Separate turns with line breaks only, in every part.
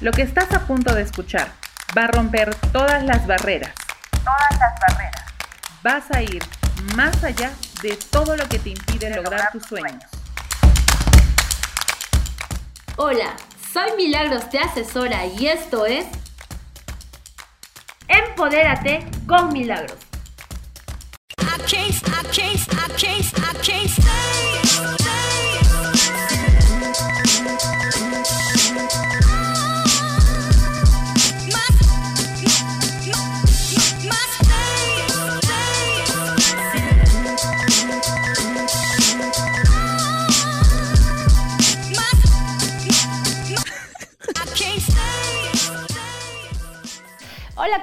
Lo que estás a punto de escuchar va a romper todas las barreras.
Todas las barreras.
Vas a ir más allá de todo lo que te impide lograr tus sueños.
Hola, soy Milagros Te Asesora y esto es Empodérate con Milagros.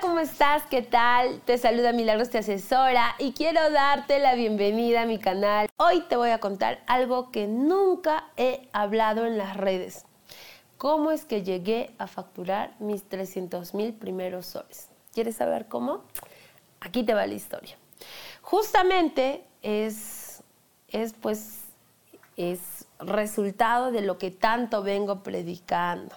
¿Cómo estás? ¿Qué tal? Te saluda Milagros, te asesora y quiero darte la bienvenida a mi canal. Hoy te voy a contar algo que nunca he hablado en las redes. ¿Cómo es que llegué a facturar mis 300 mil primeros soles? ¿Quieres saber cómo? Aquí te va la historia. Justamente es, es pues, es resultado de lo que tanto vengo predicando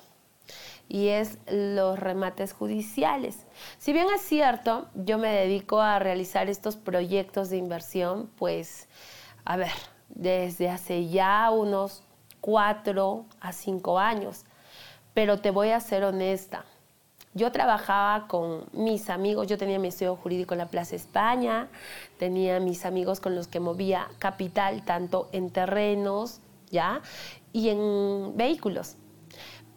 y es los remates judiciales. Si bien es cierto, yo me dedico a realizar estos proyectos de inversión, pues, a ver, desde hace ya unos cuatro a cinco años, pero te voy a ser honesta. Yo trabajaba con mis amigos, yo tenía mi estudio jurídico en la Plaza España, tenía mis amigos con los que movía capital tanto en terrenos, ¿ya? Y en vehículos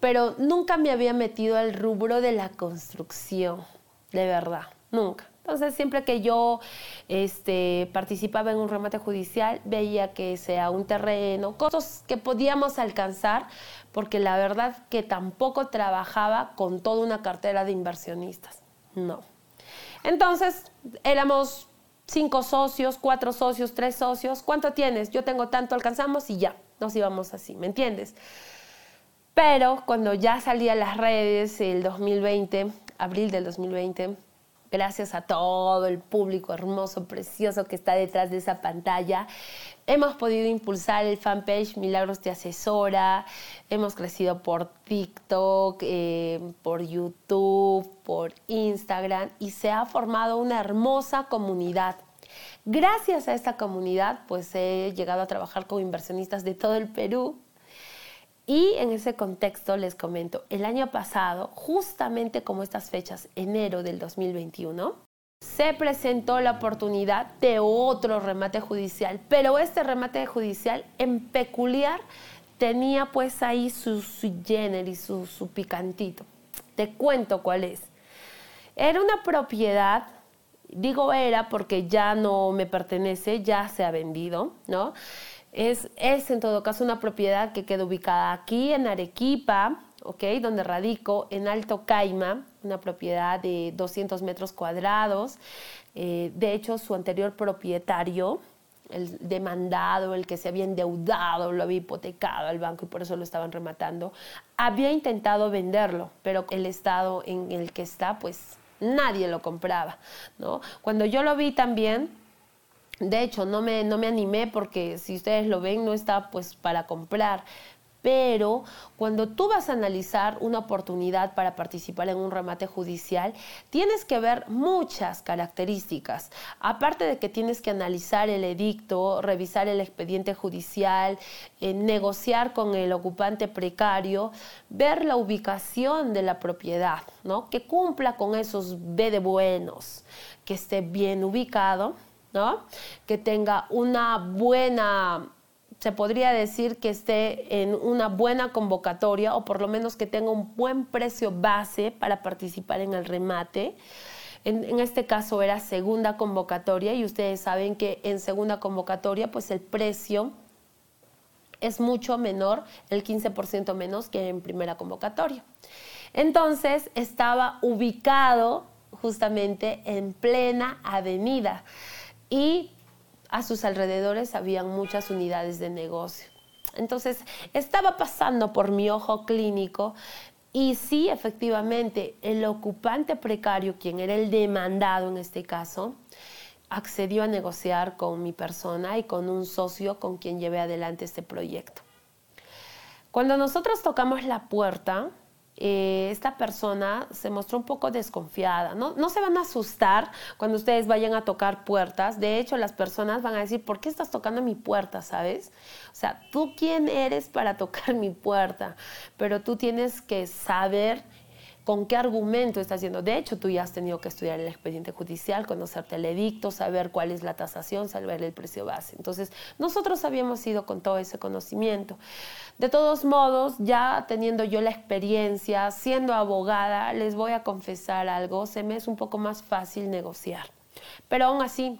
pero nunca me había metido al rubro de la construcción, de verdad, nunca. Entonces, siempre que yo este, participaba en un remate judicial, veía que sea un terreno, cosas que podíamos alcanzar, porque la verdad que tampoco trabajaba con toda una cartera de inversionistas. No. Entonces, éramos cinco socios, cuatro socios, tres socios. ¿Cuánto tienes? Yo tengo tanto, alcanzamos y ya, nos íbamos así, ¿me entiendes? Pero cuando ya salí a las redes el 2020, abril del 2020, gracias a todo el público hermoso, precioso que está detrás de esa pantalla, hemos podido impulsar el fanpage Milagros Te Asesora, hemos crecido por TikTok, eh, por YouTube, por Instagram y se ha formado una hermosa comunidad. Gracias a esta comunidad, pues he llegado a trabajar con inversionistas de todo el Perú, y en ese contexto les comento, el año pasado, justamente como estas fechas, enero del 2021, se presentó la oportunidad de otro remate judicial, pero este remate judicial en peculiar tenía pues ahí su sui generis, su, su picantito. Te cuento cuál es. Era una propiedad, digo era porque ya no me pertenece, ya se ha vendido, ¿no? Es, en todo caso una propiedad que queda ubicada aquí en Arequipa, ¿okay? donde radico, en Alto Caima, una propiedad de 200 metros cuadrados. Eh, de hecho, su anterior propietario, el demandado, el que se había endeudado, lo había hipotecado al banco y por eso lo estaban rematando, había intentado venderlo, pero el estado en el que está, pues nadie lo compraba. ¿no? Cuando yo lo vi también, de hecho, no me, no me animé porque si ustedes lo ven, no está pues para comprar. Pero cuando tú vas a analizar una oportunidad para participar en un remate judicial, tienes que ver muchas características. Aparte de que tienes que analizar el edicto, revisar el expediente judicial, eh, negociar con el ocupante precario, ver la ubicación de la propiedad, ¿no? Que cumpla con esos B de buenos, que esté bien ubicado que tenga una buena, se podría decir que esté en una buena convocatoria o por lo menos que tenga un buen precio base para participar en el remate. En, en, este caso era segunda convocatoria y ustedes saben que en segunda convocatoria pues el precio es mucho menor, el 15% menos que en primera convocatoria. Entonces estaba ubicado justamente en plena avenida y a sus alrededores habían muchas unidades de negocio. Entonces, estaba pasando por mi ojo clínico y sí, efectivamente, el ocupante precario, quien era el demandado en este caso, accedió a negociar con mi persona y con un socio con quien llevé adelante este proyecto. Cuando nosotros tocamos la puerta, eh, esta persona se mostró un poco desconfiada. ¿no? no se van a asustar cuando ustedes vayan a tocar puertas. De hecho, las personas van a decir, ¿por qué estás tocando mi puerta? ¿Sabes? O sea, ¿tú quién eres para tocar mi puerta? Pero tú tienes que saber con qué argumento está haciendo. De hecho, tú ya has tenido que estudiar el expediente judicial, conocerte el edicto, saber cuál es la tasación, saber el precio base. Entonces, nosotros habíamos ido con todo ese conocimiento. De todos modos, ya teniendo yo la experiencia, siendo abogada, les voy a confesar algo, se me es un poco más fácil negociar. Pero aún así,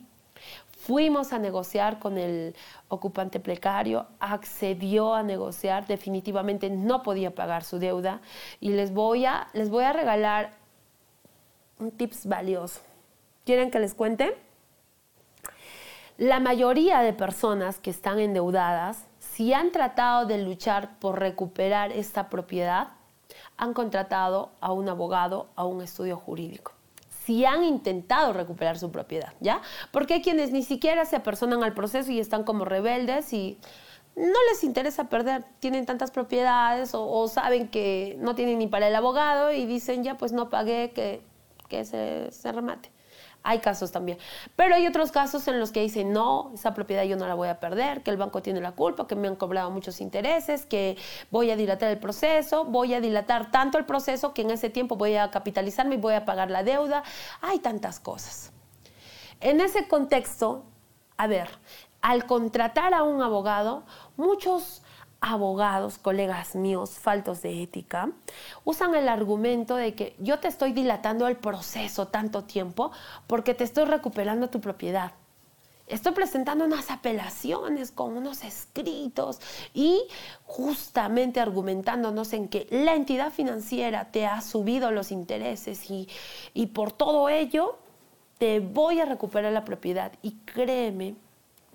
Fuimos a negociar con el ocupante precario, accedió a negociar, definitivamente no podía pagar su deuda y les voy a, les voy a regalar un tips valioso. ¿Quieren que les cuente? La mayoría de personas que están endeudadas, si han tratado de luchar por recuperar esta propiedad, han contratado a un abogado, a un estudio jurídico si han intentado recuperar su propiedad, ¿ya? Porque hay quienes ni siquiera se apersonan al proceso y están como rebeldes y no les interesa perder, tienen tantas propiedades o, saben que no tienen ni para el abogado y dicen, ya pues no pagué, que, que se remate. Hay casos también. Pero hay otros casos en los que dicen, no, esa propiedad yo no la voy a perder, que el banco tiene la culpa, que me han cobrado muchos intereses, que voy a dilatar el proceso, voy a dilatar tanto el proceso que en ese tiempo voy a capitalizarme y voy a pagar la deuda. Hay tantas cosas. En ese contexto, a ver, al contratar a un abogado, muchos abogados, colegas míos, faltos de ética, usan el argumento de que yo te estoy dilatando el proceso tanto tiempo porque te estoy recuperando tu propiedad. Estoy presentando unas apelaciones con unos escritos y justamente argumentándonos en que la entidad financiera te ha subido los intereses y, y por todo ello te voy a recuperar la propiedad. Y créeme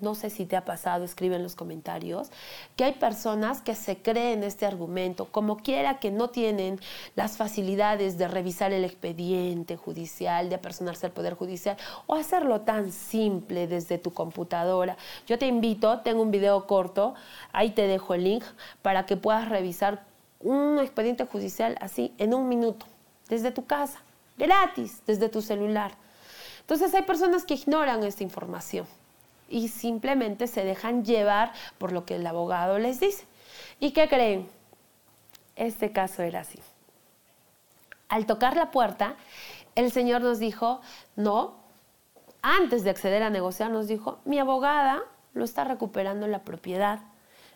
no sé si te ha pasado, escribe en los comentarios, que hay personas que se creen este argumento, como quiera que no tienen las facilidades de revisar el expediente judicial, de apersonarse al Poder Judicial o hacerlo tan simple desde tu computadora. Yo te invito, tengo un video corto, ahí te dejo el link para que puedas revisar un expediente judicial así en un minuto, desde tu casa, gratis, desde tu celular. Entonces hay personas que ignoran esta información y simplemente se dejan llevar por lo que el abogado les dice. ¿Y qué creen? Este caso era así. Al tocar la puerta, el señor nos dijo, no, antes de acceder a negociar, nos dijo, mi abogada lo está recuperando la propiedad.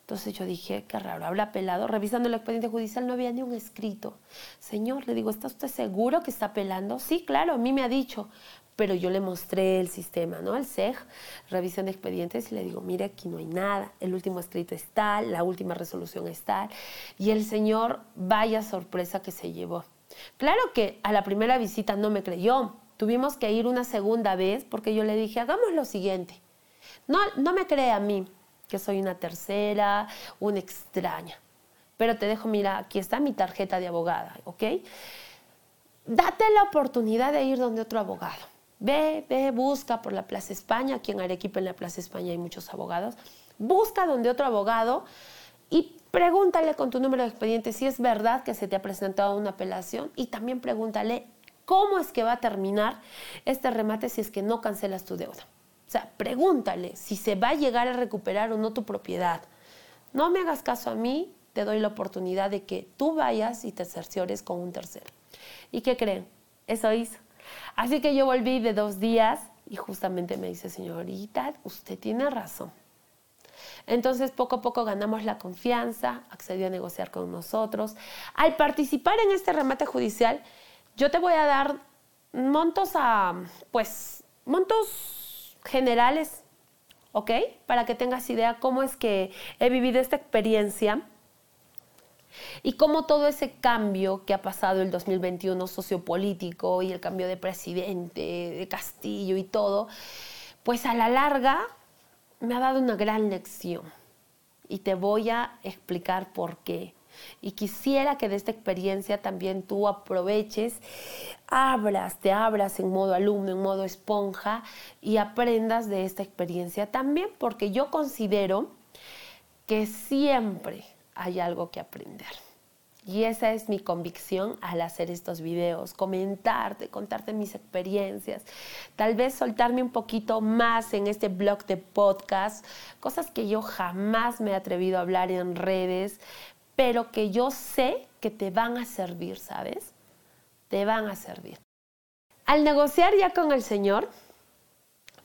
Entonces yo dije, qué raro, habla pelado. Revisando el expediente judicial no había ni un escrito. Señor, le digo, ¿está usted seguro que está apelando? Sí, claro, a mí me ha dicho pero yo le mostré el sistema, ¿no? El SEG, revisión de expedientes, y le digo, mire, aquí no hay nada, el último escrito es tal, la última resolución es tal, y el señor, vaya sorpresa que se llevó. Claro que a la primera visita no me creyó, tuvimos que ir una segunda vez porque yo le dije, hagamos lo siguiente, no, no me cree a mí, que soy una tercera, una extraña, pero te dejo, mira, aquí está mi tarjeta de abogada, ¿ok? Date la oportunidad de ir donde otro abogado Ve, ve, busca por la Plaza España, aquí en Arequipa en la Plaza España hay muchos abogados. Busca donde otro abogado y pregúntale con tu número de expediente si es verdad que se te ha presentado una apelación y también pregúntale cómo es que va a terminar este remate si es que no cancelas tu deuda. O sea, pregúntale si se va a llegar a recuperar o no tu propiedad. No me hagas caso a mí, te doy la oportunidad de que tú vayas y te cerciores con un tercero. ¿Y qué creen? Eso hizo. Así que yo volví de dos días y justamente me dice, señorita, usted tiene razón. Entonces poco a poco ganamos la confianza, accedió a negociar con nosotros. Al participar en este remate judicial, yo te voy a dar montos a, pues, montos generales, ¿ok? Para que tengas idea cómo es que he vivido esta experiencia y cómo todo ese cambio que ha pasado el 2021 sociopolítico y el cambio de presidente, de Castillo y todo, pues a la larga me ha dado una gran lección. Y te voy a explicar por qué. Y quisiera que de esta experiencia también tú aproveches, abras, te abras en modo alumno, en modo esponja y aprendas de esta experiencia también, porque yo considero que siempre hay algo que aprender. Y esa es mi convicción al hacer estos videos, comentarte, contarte mis experiencias, tal vez soltarme un poquito más en este blog de podcast, cosas que yo jamás me he atrevido a hablar en redes, pero que yo sé que te van a servir, ¿sabes? Te van a servir. Al negociar ya con el Señor,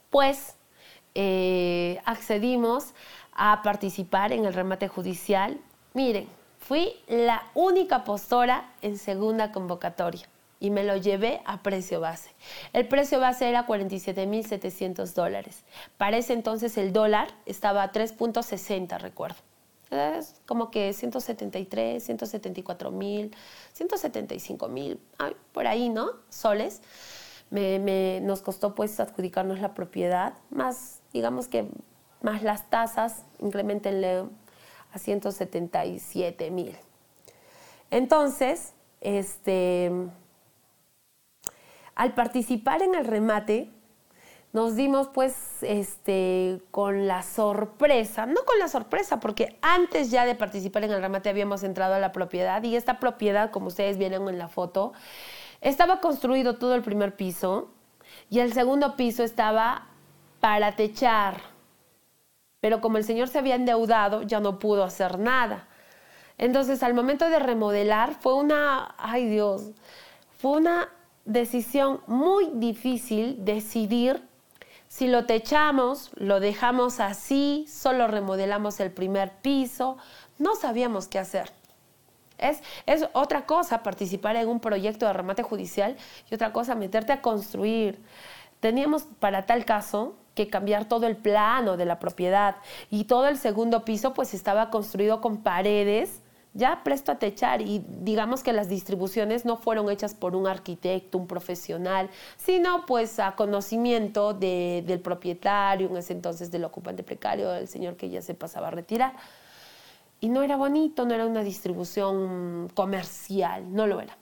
pues eh, accedimos a participar en el remate judicial. Miren, Fui la única postora en segunda convocatoria y me lo llevé a precio base. El precio base era 47.700 dólares. Para ese entonces el dólar estaba a 3.60, recuerdo. Es como que 173, 174 mil, 175 mil, por ahí, ¿no? Soles. nos costó pues adjudicarnos la propiedad, más, digamos que, más las tasas, incrementenle a 177 mil. Entonces, este, al participar en el remate, nos dimos pues este, con la sorpresa, no con la sorpresa, porque antes ya de participar en el remate habíamos entrado a la propiedad y esta propiedad, como ustedes vieron en la foto, estaba construido todo el primer piso y el segundo piso estaba para techar pero como el señor se había endeudado, ya no pudo hacer nada. Entonces, al momento de remodelar, fue una, ay Dios, fue una decisión muy difícil decidir si lo techamos, lo dejamos así, solo remodelamos el primer piso, no sabíamos qué hacer. Es, es, otra cosa participar en un proyecto de remate judicial y otra cosa meterte a construir. Teníamos para tal caso que cambiar todo el plano de la propiedad y todo el segundo piso pues estaba construido con paredes ya presto a techar y digamos que las distribuciones no fueron hechas por un arquitecto, un profesional, sino pues a conocimiento del propietario, en ese entonces del ocupante precario, del señor que ya se pasaba a retirar. Y no era bonito, no era una distribución comercial, no lo era.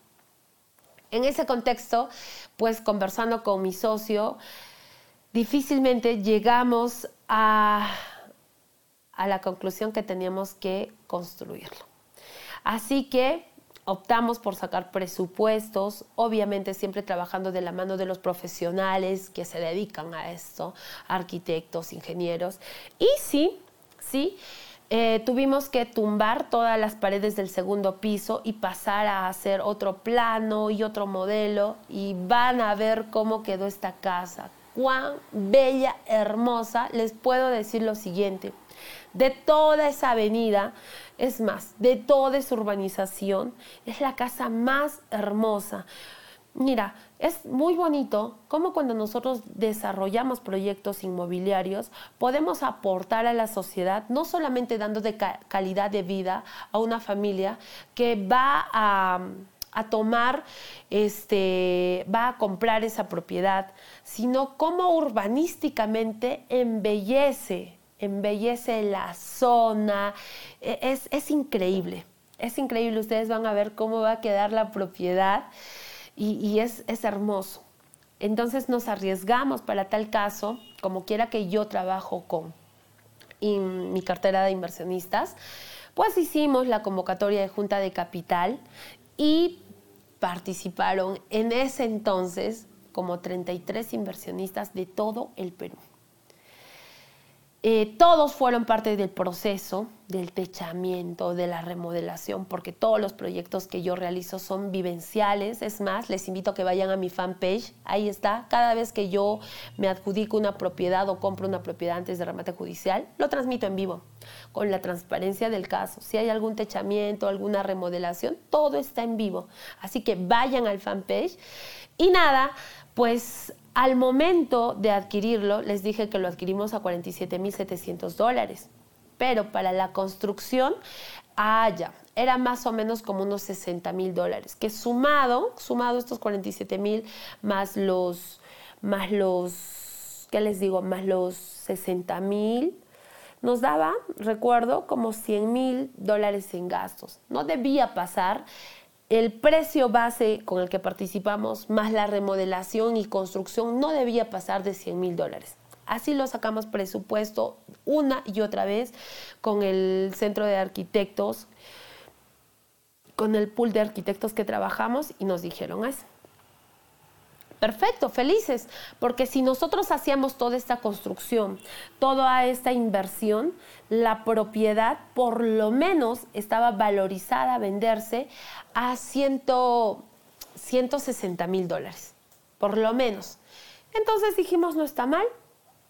En ese contexto, pues conversando con mi socio, difícilmente llegamos a, a la conclusión que teníamos que construirlo. Así que optamos por sacar presupuestos, obviamente siempre trabajando de la mano de los profesionales que se dedican a esto, arquitectos, ingenieros. Y sí, sí, eh, tuvimos que tumbar todas las paredes del segundo piso y pasar a hacer otro plano y otro modelo y van a ver cómo quedó esta casa, cuán bella, hermosa, les puedo decir lo siguiente. De toda esa avenida, es más, de toda esa urbanización, es la casa más hermosa. Mira, es muy bonito cómo cuando nosotros desarrollamos proyectos inmobiliarios podemos aportar a la sociedad, no solamente dando de calidad de vida a una familia que va a a tomar, este, va a comprar esa propiedad, sino cómo urbanísticamente embellece, embellece la zona. E, es, es increíble, es increíble. Ustedes van a ver cómo va a quedar la propiedad y, es, es hermoso. Entonces nos arriesgamos para tal caso, como quiera que yo trabajo con mi cartera de inversionistas, pues hicimos la convocatoria de Junta de Capital y participaron en ese entonces como 33 inversionistas de todo el Perú. Eh, todos fueron parte del proceso del techamiento, de la remodelación, porque todos los proyectos que yo realizo son vivenciales. Es más, les invito a que vayan a mi fanpage. Ahí está. Cada vez que yo me adjudico una propiedad o compro una propiedad antes de remate judicial, lo transmito en vivo, con la transparencia del caso. Si hay algún techamiento, alguna remodelación, todo está en vivo. Así que vayan al fanpage. Y nada, pues al momento de adquirirlo, les dije que lo adquirimos a 47.700 dólares, pero para la construcción, ah, ya, era más o menos como unos 60 mil dólares, que sumado, sumado estos 47 mil más los, más los, ¿qué les digo? Más los 60 mil, nos daba, recuerdo, como 100 mil dólares en gastos. No debía pasar el precio base con el que participamos, más la remodelación y construcción, no debía pasar de 100 mil dólares. Así lo sacamos presupuesto una y otra vez con el Centro de Arquitectos con el pool de arquitectos que trabajamos y nos dijeron eso. Perfecto, felices, porque si nosotros hacíamos toda esta construcción, toda esta inversión, la propiedad por lo menos estaba valorizada a venderse a 160 mil dólares, por lo menos. Entonces dijimos, no está mal,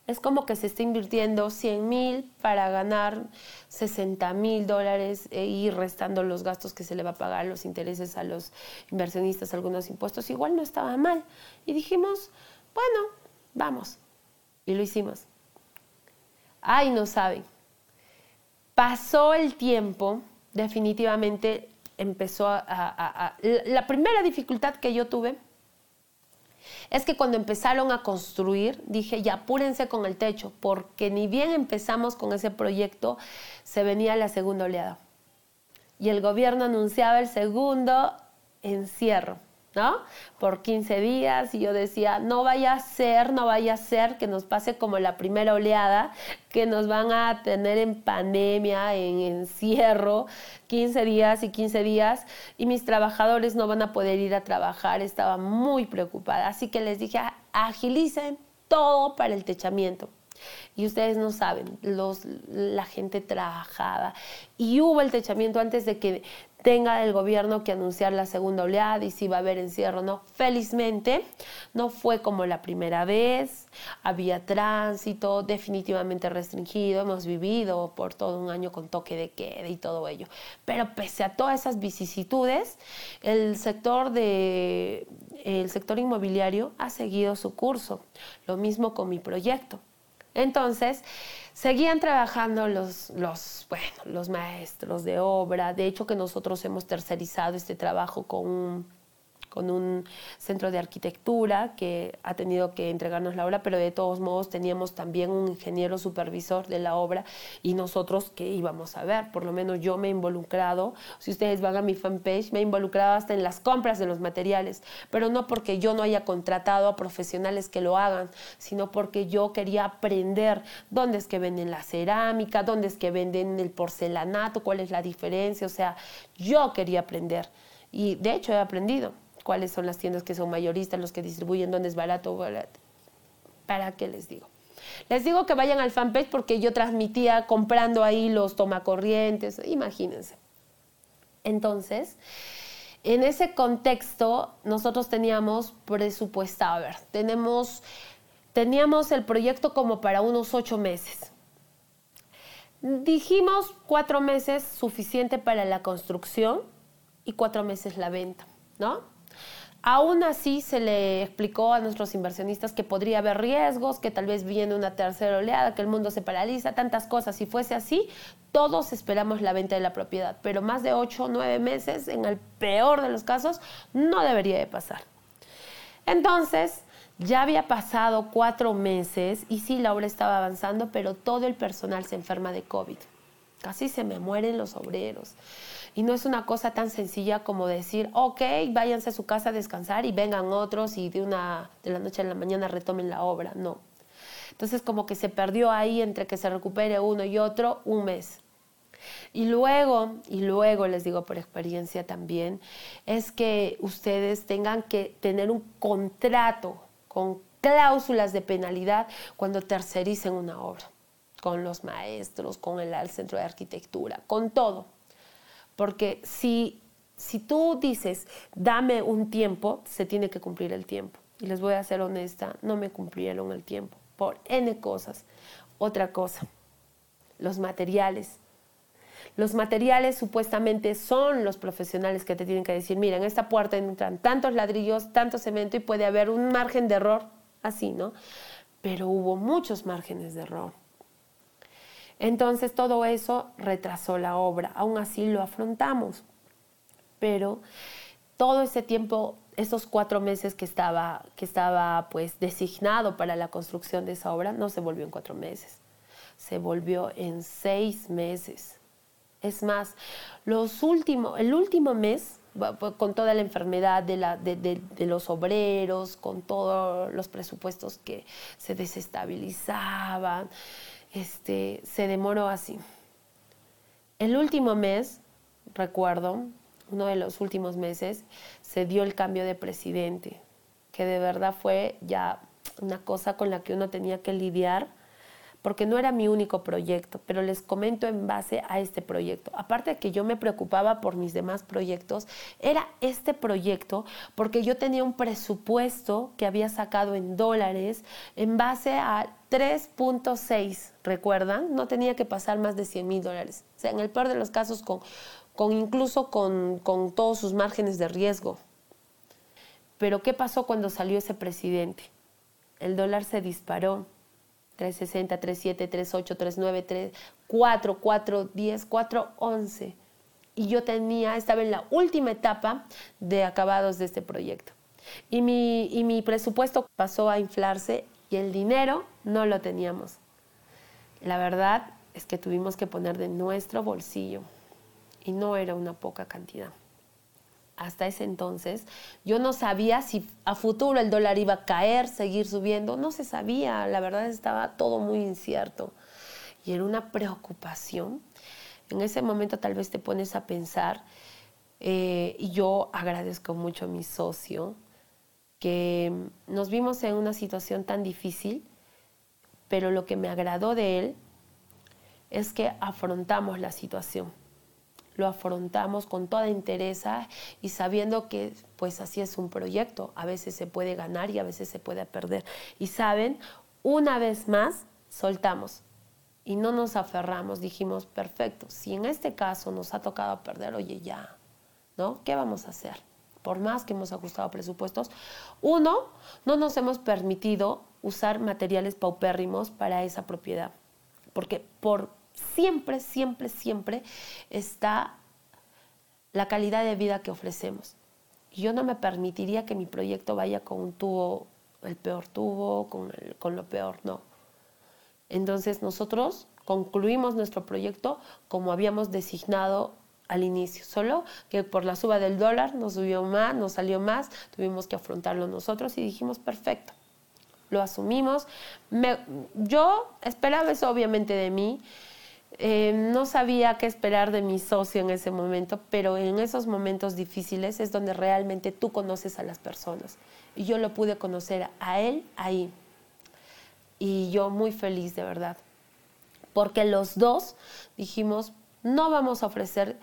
es como que se está invirtiendo 100 mil para ganar 60 mil dólares e ir restando los gastos que se le va a pagar, los intereses a los inversionistas, algunos impuestos. Igual no estaba mal. Y dijimos, bueno, vamos. Y lo hicimos. Ay, no saben. Pasó el tiempo, definitivamente empezó a, la primera dificultad que yo tuve es que cuando empezaron a construir, dije, ya apúrense con el techo, porque ni bien empezamos con ese proyecto, se venía la segunda oleada. Y el gobierno anunciaba el segundo encierro. ¿No? Por 15 días y yo decía, no vaya a ser, no vaya a ser que nos pase como la primera oleada, que nos van a tener en pandemia, en encierro, 15 días y 15 días y mis trabajadores no van a poder ir a trabajar, estaba muy preocupada, así que les dije, agilicen todo para el techamiento. Y ustedes no saben, los, la gente trabajaba. Y hubo el techamiento antes de que tenga el gobierno que anunciar la segunda oleada y si va a haber encierro o no. Felizmente no fue como la primera vez, había tránsito definitivamente restringido, hemos vivido por todo un año con toque de queda y todo ello. Pero pese a todas esas vicisitudes, el sector de el sector inmobiliario ha seguido su curso. Lo mismo con mi proyecto. Entonces, seguían trabajando los, los, bueno, los maestros de obra. De hecho, que nosotros hemos tercerizado este trabajo con un con un centro de arquitectura que ha tenido que entregarnos la obra, pero de todos modos teníamos también un ingeniero supervisor de la obra y nosotros que íbamos a ver, por lo menos yo me he involucrado, si ustedes van a mi fanpage, me he involucrado hasta en las compras de los materiales, pero no porque yo no haya contratado a profesionales que lo hagan, sino porque yo quería aprender dónde es que venden la cerámica, dónde es que venden el porcelanato, cuál es la diferencia, o sea, yo quería aprender y de hecho he aprendido cuáles son las tiendas que son mayoristas, los que distribuyen, dónde es barato. ¿Para qué les digo? Les digo que vayan al fanpage porque yo transmitía comprando ahí los tomacorrientes, imagínense. Entonces, en ese contexto, nosotros teníamos presupuestado, a tenemos, teníamos el proyecto como para unos ocho meses. Dijimos cuatro meses suficiente para la construcción y cuatro meses la venta, ¿no? Aún así se le explicó a nuestros inversionistas que podría haber riesgos, que tal vez viene una tercera oleada, que el mundo se paraliza, tantas cosas. Si fuese así, todos esperamos la venta de la propiedad, pero más de ocho o nueve meses, en el peor de los casos, no debería de pasar. Entonces, ya había pasado cuatro meses y sí, la obra estaba avanzando, pero todo el personal se enferma de COVID. Casi se me mueren los obreros. Y no es una cosa tan sencilla como decir, ok, váyanse a su casa a descansar y vengan otros y de, una, de la noche a la mañana retomen la obra. No. Entonces como que se perdió ahí entre que se recupere uno y otro un mes. Y luego, y luego les digo por experiencia también, es que ustedes tengan que tener un contrato con cláusulas de penalidad cuando tercericen una obra, con los maestros, con el centro de arquitectura, con todo. Porque si, si tú dices, dame un tiempo, se tiene que cumplir el tiempo. Y les voy a ser honesta, no me cumplieron el tiempo por N cosas. Otra cosa, los materiales. Los materiales supuestamente son los profesionales que te tienen que decir, mira, en esta puerta entran tantos ladrillos, tanto cemento y puede haber un margen de error, así, ¿no? Pero hubo muchos márgenes de error. Entonces todo eso retrasó la obra, aún así lo afrontamos, pero todo ese tiempo, esos cuatro meses que estaba, que estaba pues designado para la construcción de esa obra, no se volvió en cuatro meses, se volvió en seis meses. Es más, los el último mes, con toda la enfermedad de, la, de, los obreros, con todos los presupuestos que se desestabilizaban, este, se demoró así. El último mes, recuerdo, uno de los últimos meses, se dio el cambio de presidente, que de verdad fue ya una cosa con la que uno tenía que lidiar, porque no era mi único proyecto, pero les comento en base a este proyecto. Aparte de que yo me preocupaba por mis demás proyectos, era este proyecto porque yo tenía un presupuesto que había sacado en dólares en base a 3.6, ¿recuerdan? No tenía que pasar más de 100 mil dólares. O sea, en el peor de los casos, con, con incluso con, con todos sus márgenes de riesgo. Pero ¿qué pasó cuando salió ese presidente? El dólar se disparó. 360, 37, 38, 39, 3, 4, 4, 10, 4, 11. Y yo tenía, estaba en la última etapa de acabados de este proyecto. Y mi, y mi presupuesto pasó a inflarse y el dinero no lo teníamos. La verdad es que tuvimos que poner de nuestro bolsillo y no era una poca cantidad. Hasta ese entonces yo no sabía si a futuro el dólar iba a caer, seguir subiendo, no se sabía, la verdad estaba todo muy incierto y era una preocupación. En ese momento tal vez te pones a pensar eh, y yo agradezco mucho a mi socio que nos vimos en una situación tan difícil, pero lo que me agradó de él es que afrontamos la situación lo afrontamos con toda interesa y sabiendo que pues así es un proyecto, a veces se puede ganar y a veces se puede perder. Y saben, una vez más soltamos y no nos aferramos, dijimos, perfecto, si en este caso nos ha tocado perder, oye, ya, ¿no? ¿Qué vamos a hacer? Por más que hemos ajustado presupuestos, uno, no nos hemos permitido usar materiales paupérrimos para esa propiedad, porque por siempre, siempre, siempre está la calidad de vida que ofrecemos. Yo no me permitiría que mi proyecto vaya con un tubo, el peor tubo, con, con lo peor, no. Entonces nosotros concluimos nuestro proyecto como habíamos designado al inicio, solo que por la suba del dólar nos subió más, nos salió más, tuvimos que afrontarlo nosotros y dijimos, perfecto, lo asumimos. yo esperaba eso obviamente de mí, eh, no sabía qué esperar de mi socio en ese momento, pero en esos momentos difíciles es donde realmente tú conoces a las personas. Y yo lo pude conocer a él ahí. Y yo muy feliz, de verdad. Porque los dos dijimos, no vamos a ofrecer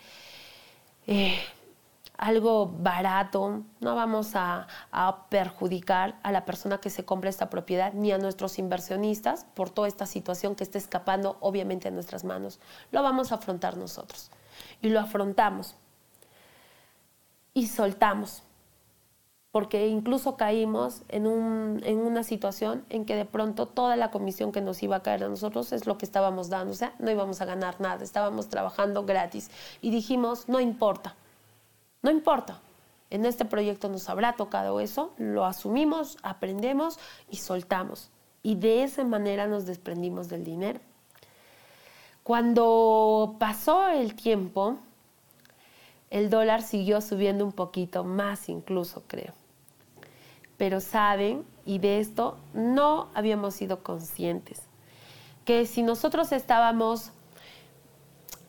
eh, algo barato, no vamos a, perjudicar a la persona que se compra esta propiedad ni a nuestros inversionistas por toda esta situación que está escapando obviamente a nuestras manos. Lo vamos a afrontar nosotros. Y lo afrontamos. Y soltamos, porque incluso caímos en, en una situación en que de pronto toda la comisión que nos iba a caer a nosotros es lo que estábamos dando, o sea, no íbamos a ganar nada, estábamos trabajando gratis. Y dijimos, no importa no importa, en este proyecto nos habrá tocado eso, lo asumimos, aprendemos y soltamos. Y de esa manera nos desprendimos del dinero. Cuando pasó el tiempo, el dólar siguió subiendo un poquito más incluso, creo. Pero saben, y de esto no habíamos sido conscientes, que si nosotros estábamos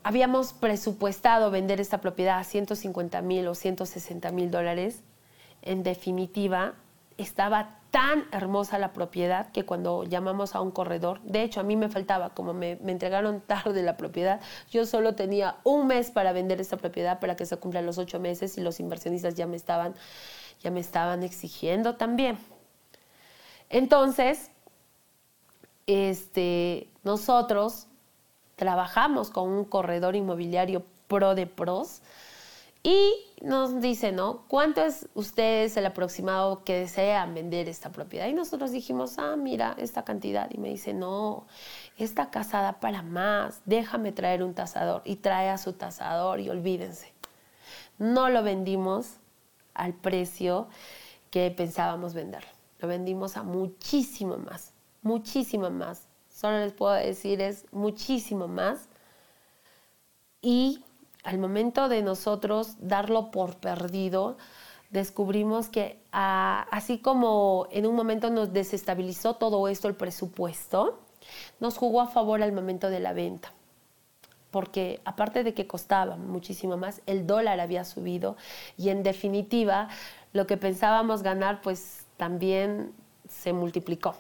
habíamos presupuestado vender esta propiedad a 150 mil o 160 mil dólares. En definitiva, estaba tan hermosa la propiedad que cuando llamamos a un corredor, de hecho a mí me faltaba, como me, entregaron tarde la propiedad, yo solo tenía un mes para vender esta propiedad para que se cumplan los ocho meses y los inversionistas ya me estaban, ya me estaban exigiendo también. Entonces, este, nosotros trabajamos con un corredor inmobiliario pro de pros y nos dice, ¿no? ¿Cuánto es ustedes el aproximado que desean vender esta propiedad? Y nosotros dijimos, ah, mira, esta cantidad. Y me dice, no, está casada para más, déjame traer un tasador. Y trae a su tasador y olvídense. No lo vendimos al precio que pensábamos vender. Lo vendimos a muchísimo más, muchísimo más solo les puedo decir es muchísimo más. Y al momento de nosotros darlo por perdido, descubrimos que ah, así como en un momento nos desestabilizó todo esto el presupuesto, nos jugó a favor al momento de la venta. porque aparte de que costaba muchísimo más, el dólar había subido y en definitiva lo que pensábamos ganar pues también se multiplicó.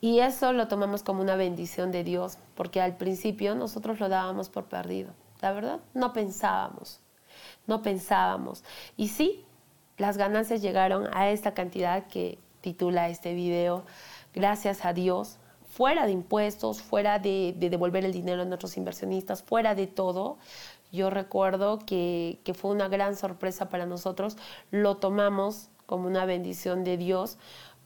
Y eso lo tomamos como una bendición de Dios, porque al principio nosotros lo dábamos por perdido. La verdad, no pensábamos, no pensábamos. Y sí, las ganancias llegaron a esta cantidad que titula este video, gracias a Dios, fuera de impuestos, fuera de, devolver el dinero a nuestros inversionistas, fuera de todo, yo recuerdo que, que, fue una gran sorpresa para nosotros. Lo tomamos como una bendición de Dios,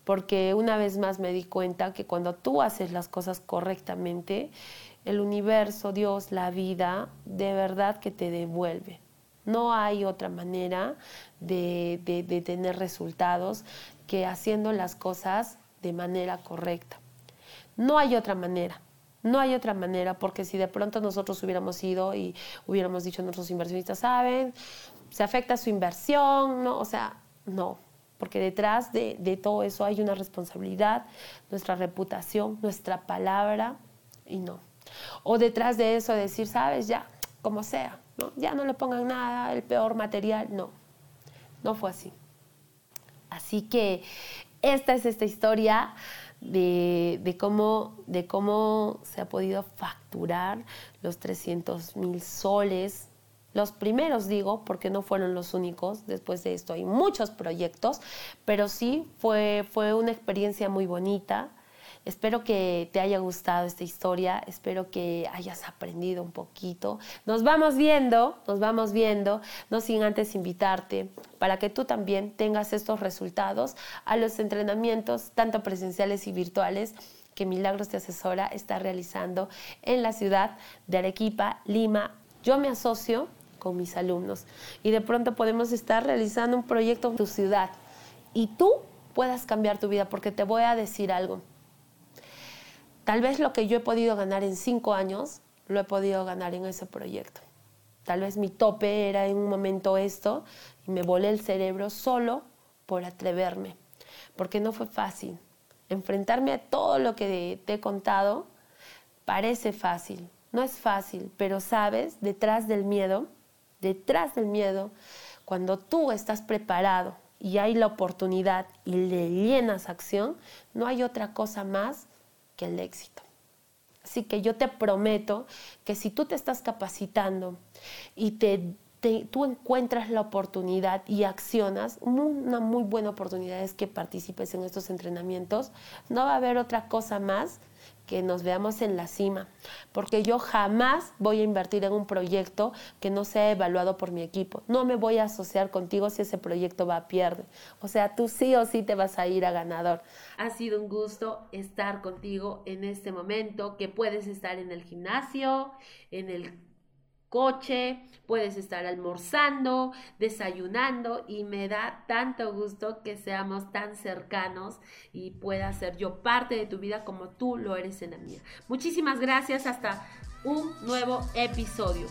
porque una vez más me di cuenta que cuando tú haces las cosas correctamente, el universo, Dios, la vida, de verdad que te devuelve. No hay otra manera de, de, tener resultados que haciendo las cosas de manera correcta. No hay otra manera. No hay otra manera, porque si de pronto nosotros hubiéramos ido y hubiéramos dicho a nuestros inversionistas, saben, se afecta su inversión, ¿no? O sea, no, porque detrás de, de todo eso hay una responsabilidad, nuestra reputación, nuestra palabra, y no. O detrás de eso decir, sabes, ya, como sea, ya no le pongan nada, el peor material, no, no fue así. Así que esta es esta historia de, cómo, de cómo se ha podido facturar los 300 mil soles. Los primeros digo, porque no fueron los únicos, después de esto hay muchos proyectos, pero sí fue, fue una experiencia muy bonita Espero que te haya gustado esta historia, espero que hayas aprendido un poquito. Nos vamos viendo, nos vamos viendo, no sin antes invitarte para que tú también tengas estos resultados a los entrenamientos, tanto presenciales y virtuales que Milagros de Asesora está realizando en la ciudad de Arequipa, Lima. Yo me asocio con mis alumnos y de pronto podemos estar realizando un proyecto en tu ciudad y tú puedas cambiar tu vida porque te voy a decir algo Tal vez lo que yo he podido ganar en cinco años, lo he podido ganar en ese proyecto. Tal vez mi tope era en un momento esto y me volé el cerebro solo por atreverme, porque no fue fácil. Enfrentarme a todo lo que te he contado parece fácil, no es fácil, pero sabes, detrás del miedo, detrás del miedo, cuando tú estás preparado y hay la oportunidad y le llenas acción, no hay otra cosa más el éxito. Así que yo te prometo que si tú te estás capacitando y te, tú encuentras la oportunidad y accionas, una muy buena oportunidad es que participes en estos entrenamientos. No va a haber otra cosa más que nos veamos en la cima, porque yo jamás voy a invertir en un proyecto que no sea evaluado por mi equipo. No me voy a asociar contigo si ese proyecto va a pierde. O sea, tú sí o sí te vas a ir a ganador. Ha sido un gusto estar contigo en este momento, que puedes estar en el gimnasio, en el coche, puedes estar almorzando, desayunando y me da tanto gusto que seamos tan cercanos y pueda ser yo parte de tu vida como tú lo eres en la mía. Muchísimas gracias, hasta un nuevo episodio.